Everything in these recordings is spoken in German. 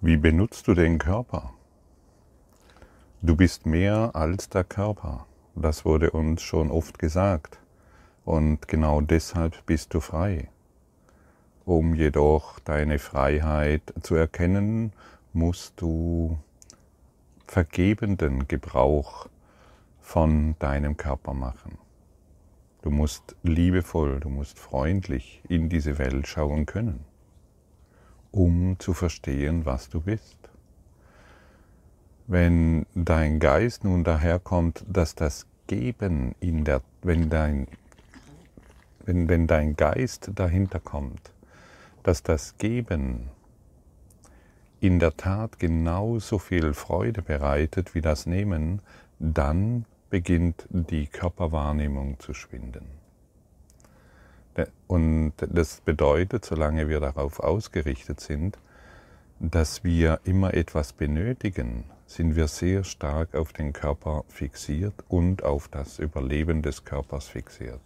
Wie benutzt du den Körper? Du bist mehr als der Körper. Das wurde uns schon oft gesagt. Und genau deshalb bist du frei. Um jedoch deine Freiheit zu erkennen, musst du vergebenden Gebrauch von deinem Körper machen. Du musst liebevoll, du musst freundlich in diese Welt schauen können um zu verstehen, was du bist. Wenn dein Geist nun daherkommt, dass das Geben in der, wenn dein, wenn, wenn dein Geist dahinter kommt, dass das Geben in der Tat genauso viel Freude bereitet wie das Nehmen, dann beginnt die Körperwahrnehmung zu schwinden. Und das bedeutet, solange wir darauf ausgerichtet sind, dass wir immer etwas benötigen, sind wir sehr stark auf den Körper fixiert und auf das Überleben des Körpers fixiert.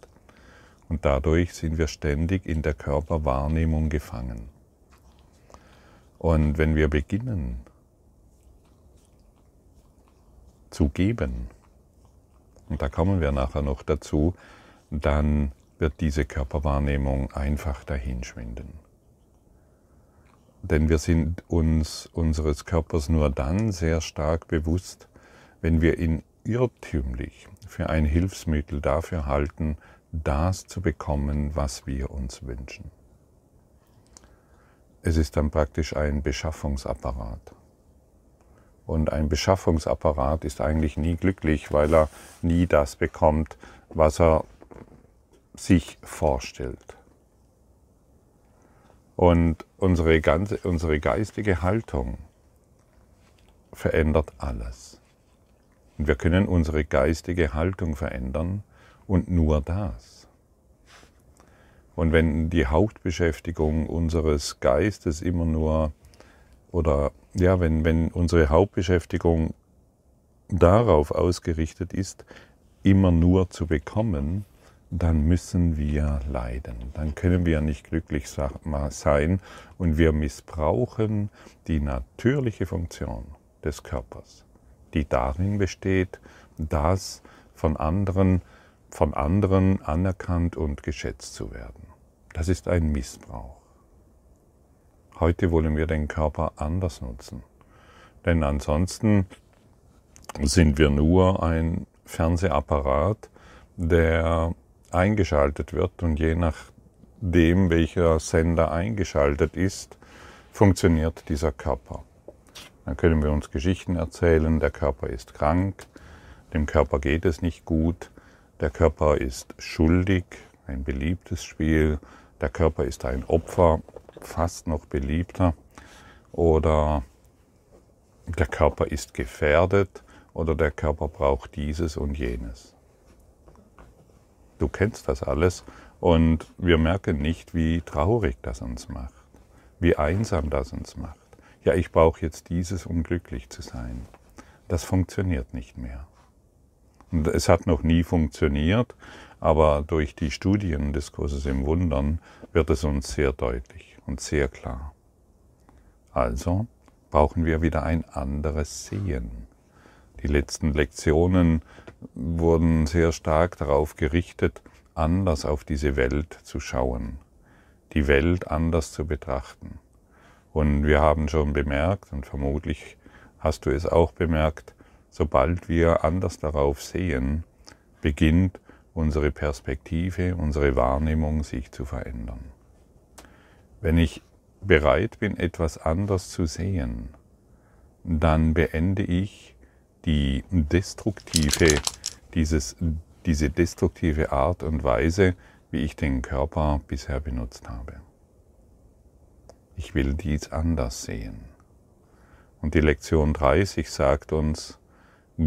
Und dadurch sind wir ständig in der Körperwahrnehmung gefangen. Und wenn wir beginnen zu geben, und da kommen wir nachher noch dazu, dann wird diese Körperwahrnehmung einfach dahinschwinden. Denn wir sind uns unseres Körpers nur dann sehr stark bewusst, wenn wir ihn irrtümlich für ein Hilfsmittel dafür halten, das zu bekommen, was wir uns wünschen. Es ist dann praktisch ein Beschaffungsapparat. Und ein Beschaffungsapparat ist eigentlich nie glücklich, weil er nie das bekommt, was er sich vorstellt. Und unsere, ganze, unsere geistige Haltung verändert alles. Und wir können unsere geistige Haltung verändern und nur das. Und wenn die Hauptbeschäftigung unseres Geistes immer nur, oder ja, wenn, wenn unsere Hauptbeschäftigung darauf ausgerichtet ist, immer nur zu bekommen, dann müssen wir leiden. Dann können wir nicht glücklich sein und wir missbrauchen die natürliche Funktion des Körpers, die darin besteht, das von anderen, von anderen anerkannt und geschätzt zu werden. Das ist ein Missbrauch. Heute wollen wir den Körper anders nutzen. Denn ansonsten sind wir nur ein Fernsehapparat, der eingeschaltet wird und je nachdem, welcher Sender eingeschaltet ist, funktioniert dieser Körper. Dann können wir uns Geschichten erzählen, der Körper ist krank, dem Körper geht es nicht gut, der Körper ist schuldig, ein beliebtes Spiel, der Körper ist ein Opfer, fast noch beliebter, oder der Körper ist gefährdet oder der Körper braucht dieses und jenes. Du kennst das alles und wir merken nicht, wie traurig das uns macht, wie einsam das uns macht. Ja, ich brauche jetzt dieses, um glücklich zu sein. Das funktioniert nicht mehr. Und es hat noch nie funktioniert, aber durch die Studien des Kurses im Wundern wird es uns sehr deutlich und sehr klar. Also brauchen wir wieder ein anderes Sehen. Die letzten Lektionen wurden sehr stark darauf gerichtet, anders auf diese Welt zu schauen, die Welt anders zu betrachten. Und wir haben schon bemerkt, und vermutlich hast du es auch bemerkt, sobald wir anders darauf sehen, beginnt unsere Perspektive, unsere Wahrnehmung sich zu verändern. Wenn ich bereit bin, etwas anders zu sehen, dann beende ich die destruktive, dieses, diese destruktive Art und Weise, wie ich den Körper bisher benutzt habe. Ich will dies anders sehen. Und die Lektion 30 sagt uns,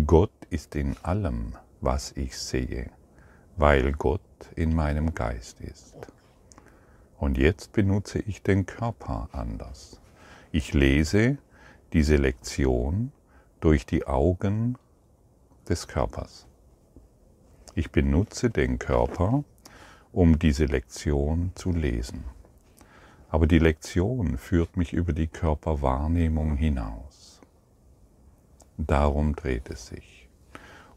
Gott ist in allem, was ich sehe, weil Gott in meinem Geist ist. Und jetzt benutze ich den Körper anders. Ich lese diese Lektion durch die Augen des Körpers. Ich benutze den Körper, um diese Lektion zu lesen. Aber die Lektion führt mich über die Körperwahrnehmung hinaus. Darum dreht es sich.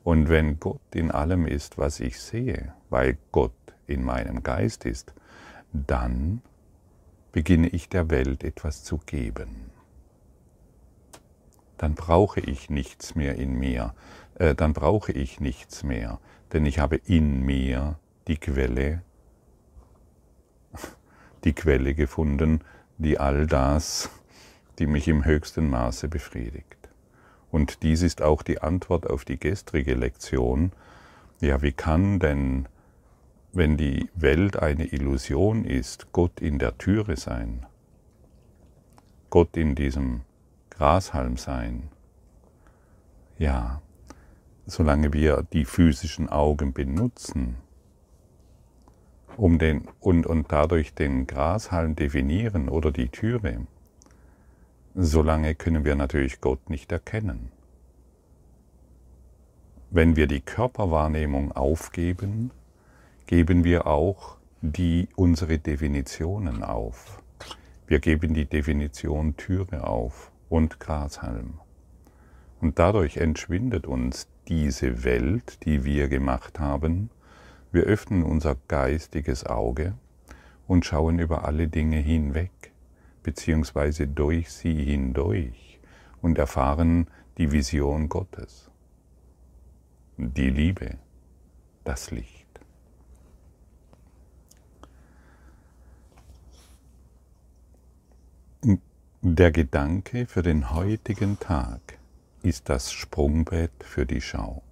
Und wenn Gott in allem ist, was ich sehe, weil Gott in meinem Geist ist, dann beginne ich der Welt etwas zu geben. Dann brauche ich nichts mehr in mir, äh, dann brauche ich nichts mehr, denn ich habe in mir die Quelle, die Quelle gefunden, die all das, die mich im höchsten Maße befriedigt. Und dies ist auch die Antwort auf die gestrige Lektion. Ja, wie kann denn wenn die Welt eine Illusion ist, Gott in der Türe sein, Gott in diesem Grashalm sein. Ja, solange wir die physischen Augen benutzen, um den, und, und dadurch den Grashalm definieren oder die Türe, solange können wir natürlich Gott nicht erkennen. Wenn wir die Körperwahrnehmung aufgeben, geben wir auch die, unsere Definitionen auf. Wir geben die Definition Türe auf und Grashalm. Und dadurch entschwindet uns diese Welt, die wir gemacht haben. Wir öffnen unser geistiges Auge und schauen über alle Dinge hinweg, beziehungsweise durch sie hindurch und erfahren die Vision Gottes, die Liebe, das Licht. Der Gedanke für den heutigen Tag ist das Sprungbrett für die Schau.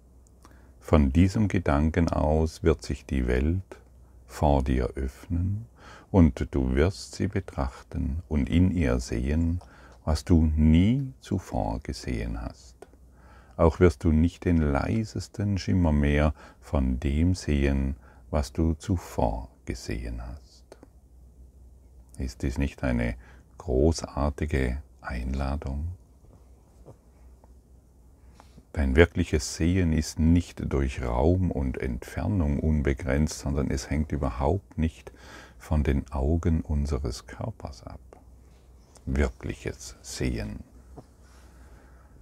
Von diesem Gedanken aus wird sich die Welt vor dir öffnen und du wirst sie betrachten und in ihr sehen, was du nie zuvor gesehen hast. Auch wirst du nicht den leisesten Schimmer mehr von dem sehen, was du zuvor gesehen hast. Ist dies nicht eine großartige Einladung. Dein wirkliches Sehen ist nicht durch Raum und Entfernung unbegrenzt, sondern es hängt überhaupt nicht von den Augen unseres Körpers ab. Wirkliches Sehen.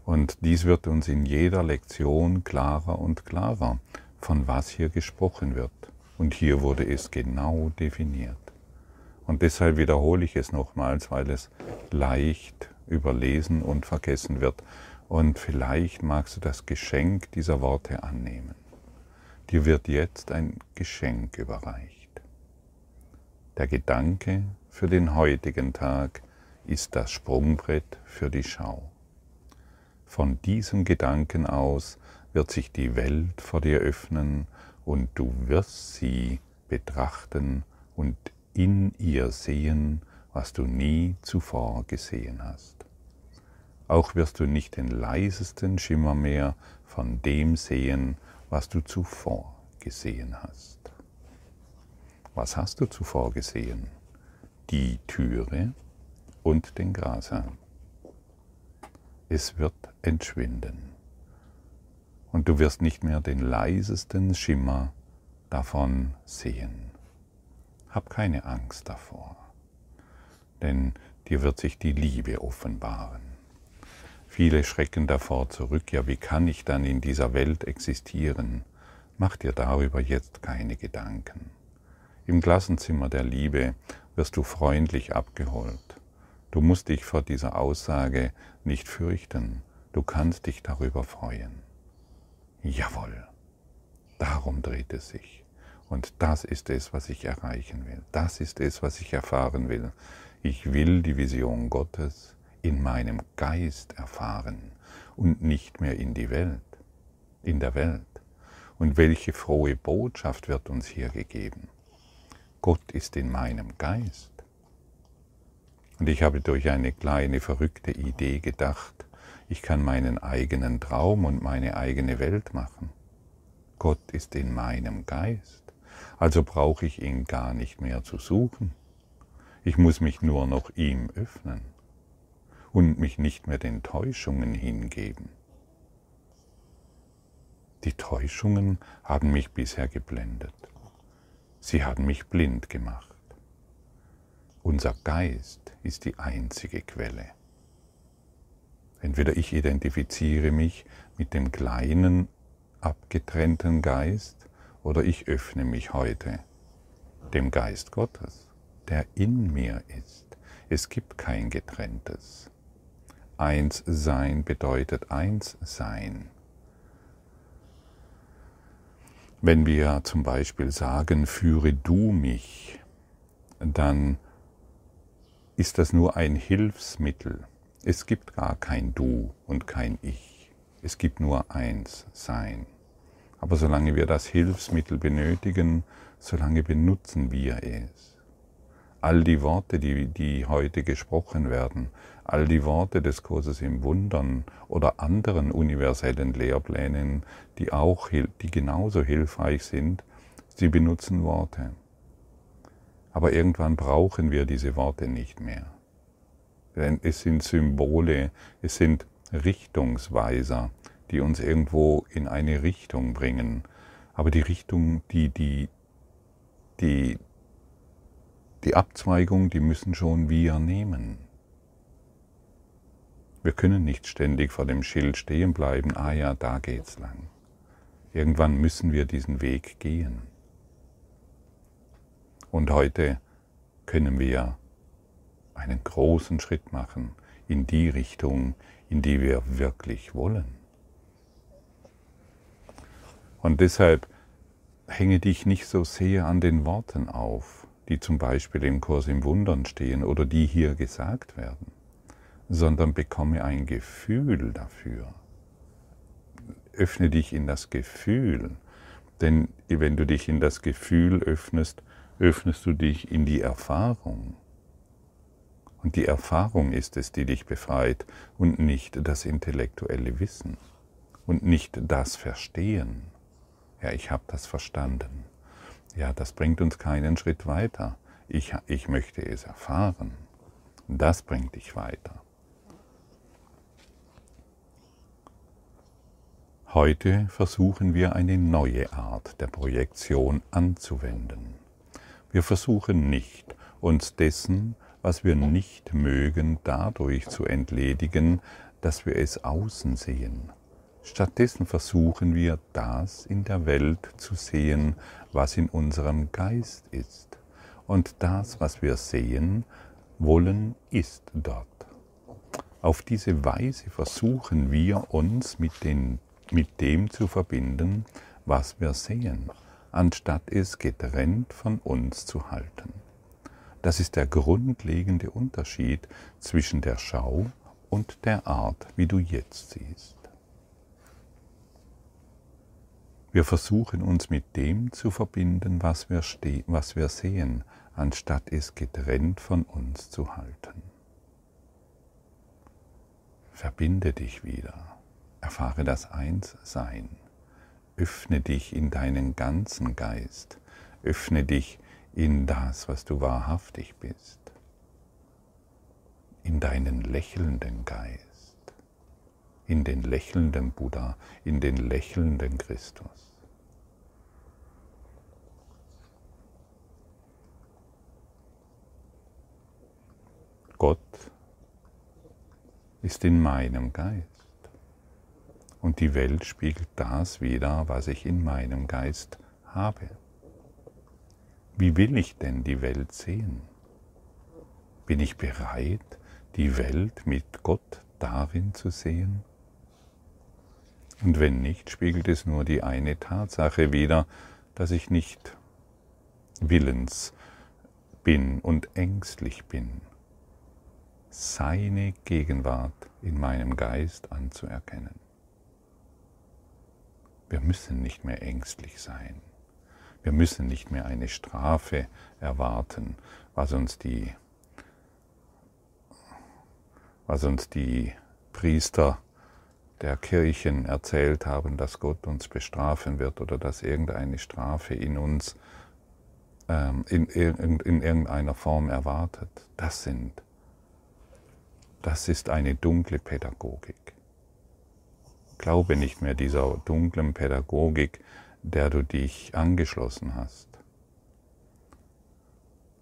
Und dies wird uns in jeder Lektion klarer und klarer, von was hier gesprochen wird. Und hier wurde es genau definiert. Und deshalb wiederhole ich es nochmals, weil es leicht überlesen und vergessen wird. Und vielleicht magst du das Geschenk dieser Worte annehmen. Dir wird jetzt ein Geschenk überreicht. Der Gedanke für den heutigen Tag ist das Sprungbrett für die Schau. Von diesem Gedanken aus wird sich die Welt vor dir öffnen und du wirst sie betrachten und in ihr sehen, was du nie zuvor gesehen hast. Auch wirst du nicht den leisesten Schimmer mehr von dem sehen, was du zuvor gesehen hast. Was hast du zuvor gesehen? Die Türe und den Grashalm. Es wird entschwinden. Und du wirst nicht mehr den leisesten Schimmer davon sehen. Hab keine Angst davor, denn dir wird sich die Liebe offenbaren. Viele schrecken davor zurück, ja wie kann ich dann in dieser Welt existieren? Mach dir darüber jetzt keine Gedanken. Im Klassenzimmer der Liebe wirst du freundlich abgeholt. Du musst dich vor dieser Aussage nicht fürchten, du kannst dich darüber freuen. Jawohl, darum dreht es sich. Und das ist es, was ich erreichen will. Das ist es, was ich erfahren will. Ich will die Vision Gottes in meinem Geist erfahren und nicht mehr in die Welt, in der Welt. Und welche frohe Botschaft wird uns hier gegeben? Gott ist in meinem Geist. Und ich habe durch eine kleine verrückte Idee gedacht, ich kann meinen eigenen Traum und meine eigene Welt machen. Gott ist in meinem Geist. Also brauche ich ihn gar nicht mehr zu suchen. Ich muss mich nur noch ihm öffnen und mich nicht mehr den Täuschungen hingeben. Die Täuschungen haben mich bisher geblendet. Sie haben mich blind gemacht. Unser Geist ist die einzige Quelle. Entweder ich identifiziere mich mit dem kleinen, abgetrennten Geist oder ich öffne mich heute dem Geist Gottes, der in mir ist. Es gibt kein getrenntes. Eins sein bedeutet eins sein. Wenn wir zum Beispiel sagen, führe du mich, dann ist das nur ein Hilfsmittel. Es gibt gar kein Du und kein Ich. Es gibt nur eins Sein. Aber solange wir das Hilfsmittel benötigen, solange benutzen wir es. All die Worte, die, die heute gesprochen werden, all die Worte des Kurses im Wundern oder anderen universellen Lehrplänen, die auch, die genauso hilfreich sind, sie benutzen Worte. Aber irgendwann brauchen wir diese Worte nicht mehr. Denn es sind Symbole, es sind Richtungsweiser, die uns irgendwo in eine Richtung bringen. Aber die Richtung, die, die, die, die Abzweigung, die müssen schon wir nehmen. Wir können nicht ständig vor dem Schild stehen bleiben, ah ja, da geht's lang. Irgendwann müssen wir diesen Weg gehen. Und heute können wir einen großen Schritt machen in die Richtung, in die wir wirklich wollen. Und deshalb hänge dich nicht so sehr an den Worten auf, die zum Beispiel im Kurs im Wundern stehen oder die hier gesagt werden, sondern bekomme ein Gefühl dafür. Öffne dich in das Gefühl, denn wenn du dich in das Gefühl öffnest, öffnest du dich in die Erfahrung. Und die Erfahrung ist es, die dich befreit und nicht das intellektuelle Wissen und nicht das Verstehen ja, ich habe das verstanden. Ja, das bringt uns keinen Schritt weiter. Ich, ich möchte es erfahren. Das bringt dich weiter. Heute versuchen wir eine neue Art der Projektion anzuwenden. Wir versuchen nicht, uns dessen, was wir nicht mögen, dadurch zu entledigen, dass wir es außen sehen, Stattdessen versuchen wir das in der Welt zu sehen, was in unserem Geist ist. Und das, was wir sehen wollen, ist dort. Auf diese Weise versuchen wir uns mit, den, mit dem zu verbinden, was wir sehen, anstatt es getrennt von uns zu halten. Das ist der grundlegende Unterschied zwischen der Schau und der Art, wie du jetzt siehst. Wir versuchen uns mit dem zu verbinden, was wir, was wir sehen, anstatt es getrennt von uns zu halten. Verbinde dich wieder, erfahre das Einssein, öffne dich in deinen ganzen Geist, öffne dich in das, was du wahrhaftig bist, in deinen lächelnden Geist in den lächelnden Buddha, in den lächelnden Christus. Gott ist in meinem Geist. Und die Welt spiegelt das wider, was ich in meinem Geist habe. Wie will ich denn die Welt sehen? Bin ich bereit, die Welt mit Gott darin zu sehen? Und wenn nicht, spiegelt es nur die eine Tatsache wider, dass ich nicht willens bin und ängstlich bin seine Gegenwart in meinem Geist anzuerkennen. Wir müssen nicht mehr ängstlich sein. Wir müssen nicht mehr eine Strafe erwarten, was uns die, was uns die Priester der Kirchen erzählt haben, dass Gott uns bestrafen wird oder dass irgendeine Strafe in uns ähm, in, in, in irgendeiner Form erwartet. Das sind das ist eine dunkle Pädagogik. Glaube nicht mehr dieser dunklen Pädagogik, der du dich angeschlossen hast.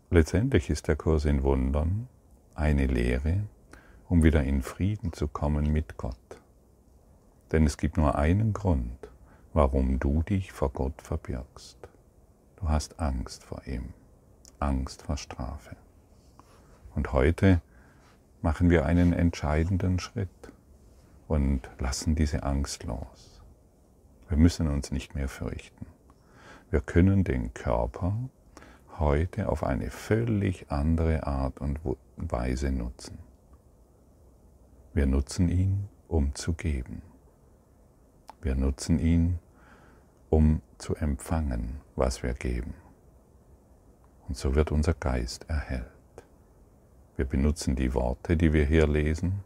letztendlich ist der Kurs in Wundern eine Lehre, um wieder in Frieden zu kommen mit Gott. Denn es gibt nur einen Grund, warum du dich vor Gott verbirgst. Du hast Angst vor ihm, Angst vor Strafe. Und heute machen wir einen entscheidenden Schritt und lassen diese Angst los. Wir müssen uns nicht mehr fürchten. Wir können den Körper heute auf eine völlig andere Art und Weise nutzen. Wir nutzen ihn, um zu geben. Wir nutzen ihn, um zu empfangen, was wir geben. Und so wird unser Geist erhellt. Wir benutzen die Worte, die wir hier lesen,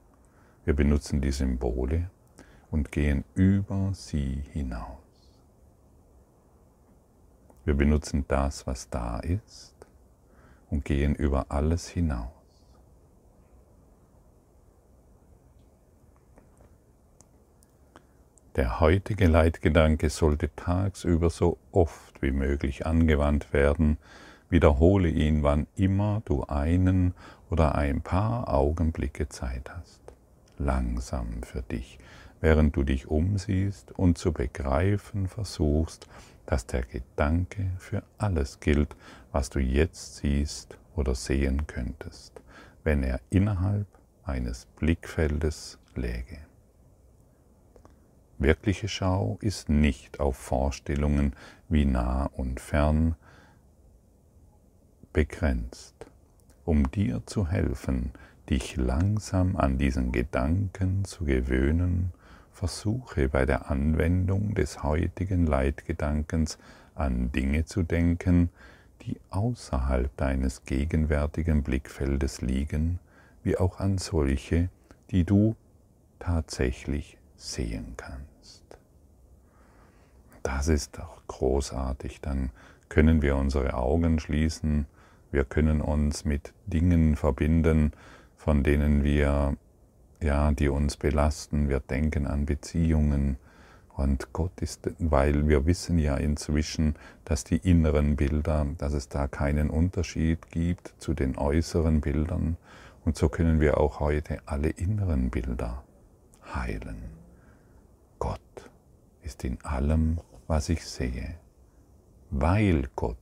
wir benutzen die Symbole und gehen über sie hinaus. Wir benutzen das, was da ist und gehen über alles hinaus. Der heutige Leitgedanke sollte tagsüber so oft wie möglich angewandt werden. Wiederhole ihn, wann immer du einen oder ein paar Augenblicke Zeit hast. Langsam für dich, während du dich umsiehst und zu begreifen versuchst, dass der Gedanke für alles gilt, was du jetzt siehst oder sehen könntest, wenn er innerhalb eines Blickfeldes läge. Wirkliche Schau ist nicht auf Vorstellungen wie nah und fern begrenzt. Um dir zu helfen, dich langsam an diesen Gedanken zu gewöhnen, versuche bei der Anwendung des heutigen Leitgedankens an Dinge zu denken, die außerhalb deines gegenwärtigen Blickfeldes liegen, wie auch an solche, die du tatsächlich sehen kannst. Das ist doch großartig. Dann können wir unsere Augen schließen, wir können uns mit Dingen verbinden, von denen wir, ja, die uns belasten. Wir denken an Beziehungen. Und Gott ist, weil wir wissen ja inzwischen, dass die inneren Bilder, dass es da keinen Unterschied gibt zu den äußeren Bildern. Und so können wir auch heute alle inneren Bilder heilen. Gott ist in allem, was ich sehe, weil Gott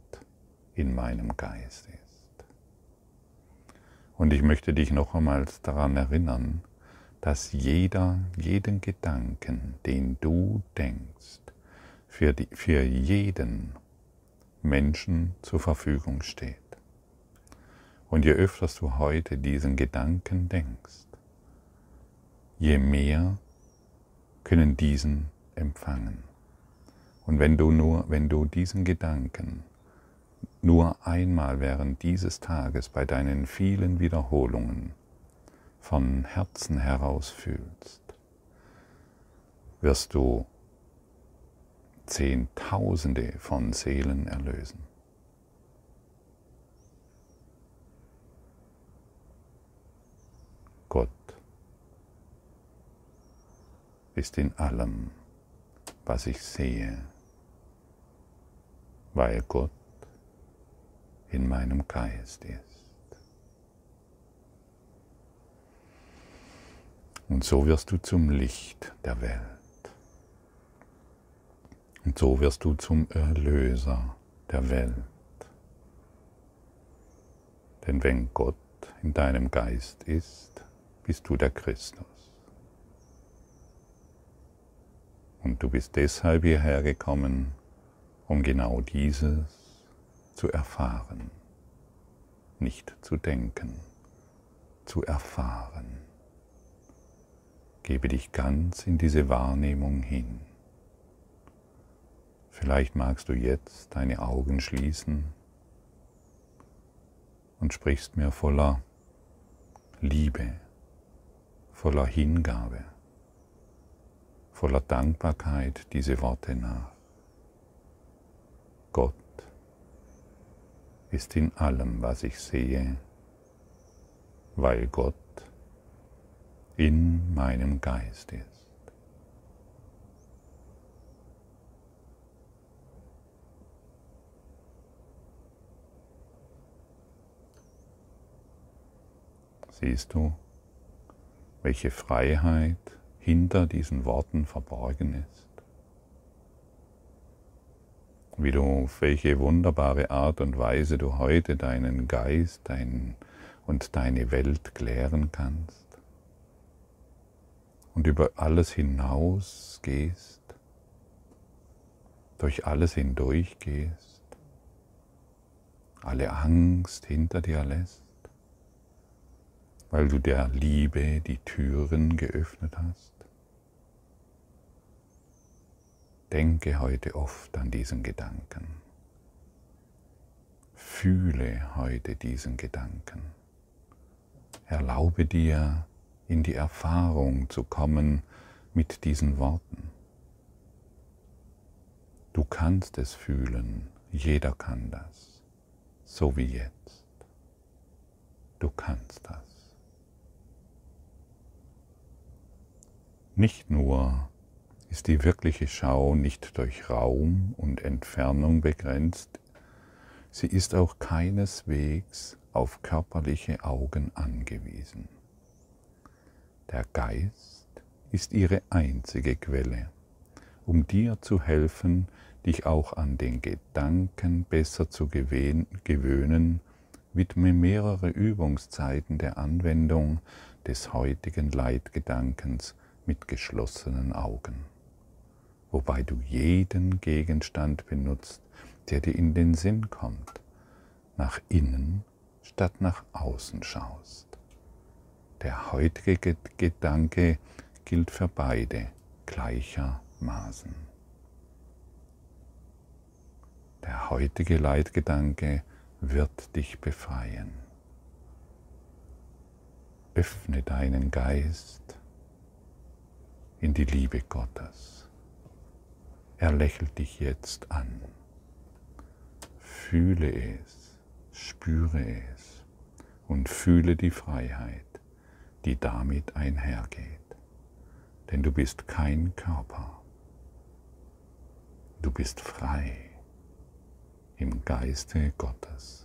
in meinem Geist ist. Und ich möchte dich noch einmal daran erinnern, dass jeder, jeden Gedanken, den du denkst, für, die, für jeden Menschen zur Verfügung steht. Und je öfter du heute diesen Gedanken denkst, je mehr können diesen empfangen. Und wenn du nur, wenn du diesen Gedanken nur einmal während dieses Tages bei deinen vielen Wiederholungen von Herzen heraus fühlst, wirst du Zehntausende von Seelen erlösen. Gott ist in allem, was ich sehe, weil Gott in meinem Geist ist. Und so wirst du zum Licht der Welt. Und so wirst du zum Erlöser der Welt. Denn wenn Gott in deinem Geist ist, bist du der Christus. Und du bist deshalb hierher gekommen, um genau dieses zu erfahren, nicht zu denken, zu erfahren. Gebe dich ganz in diese Wahrnehmung hin. Vielleicht magst du jetzt deine Augen schließen und sprichst mir voller Liebe, voller Hingabe voller Dankbarkeit diese Worte nach. Gott ist in allem, was ich sehe, weil Gott in meinem Geist ist. Siehst du, welche Freiheit hinter diesen Worten verborgen ist? Wie du, auf welche wunderbare Art und Weise du heute deinen Geist dein, und deine Welt klären kannst und über alles hinaus gehst, durch alles hindurch gehst, alle Angst hinter dir lässt, weil du der Liebe die Türen geöffnet hast. Denke heute oft an diesen Gedanken. Fühle heute diesen Gedanken. Erlaube dir, in die Erfahrung zu kommen mit diesen Worten. Du kannst es fühlen, jeder kann das, so wie jetzt. Du kannst das. Nicht nur ist die wirkliche Schau nicht durch Raum und Entfernung begrenzt, sie ist auch keineswegs auf körperliche Augen angewiesen. Der Geist ist ihre einzige Quelle, um dir zu helfen, dich auch an den Gedanken besser zu gewöhnen, widme mehrere Übungszeiten der Anwendung des heutigen Leitgedankens mit geschlossenen Augen, wobei du jeden Gegenstand benutzt, der dir in den Sinn kommt, nach innen statt nach außen schaust. Der heutige Gedanke gilt für beide gleichermaßen. Der heutige Leitgedanke wird dich befreien. Öffne deinen Geist in die Liebe Gottes. Er lächelt dich jetzt an. Fühle es, spüre es und fühle die Freiheit die damit einhergeht. Denn du bist kein Körper. Du bist frei im Geiste Gottes.